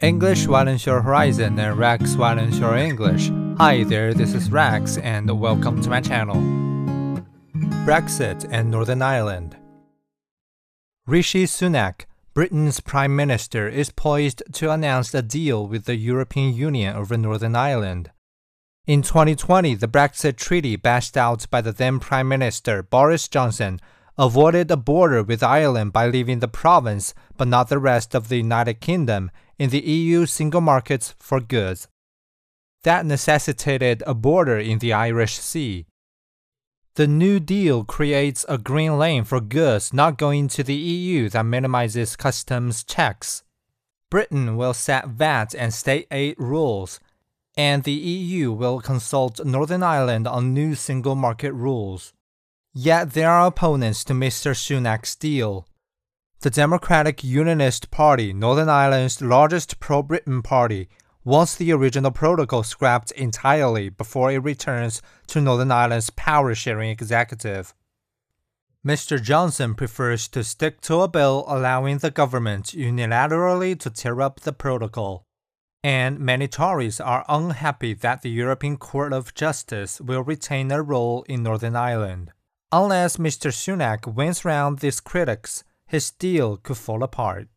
English widens your horizon and Rex widens your English. Hi there, this is Rex and welcome to my channel. Brexit and Northern Ireland. Rishi Sunak, Britain's Prime Minister, is poised to announce a deal with the European Union over Northern Ireland. In 2020, the Brexit treaty, bashed out by the then Prime Minister Boris Johnson, avoided a border with Ireland by leaving the province but not the rest of the United Kingdom in the EU single markets for goods. That necessitated a border in the Irish Sea. The New Deal creates a green lane for goods not going to the EU that minimizes customs checks. Britain will set VAT and state aid rules, and the EU will consult Northern Ireland on new single market rules. Yet there are opponents to Mr. Sunak's deal. The Democratic Unionist Party, Northern Ireland's largest pro Britain party, wants the original protocol scrapped entirely before it returns to Northern Ireland's power sharing executive. Mr. Johnson prefers to stick to a bill allowing the government unilaterally to tear up the protocol. And many Tories are unhappy that the European Court of Justice will retain a role in Northern Ireland. Unless Mr. Sunak wins round these critics, his deal could fall apart.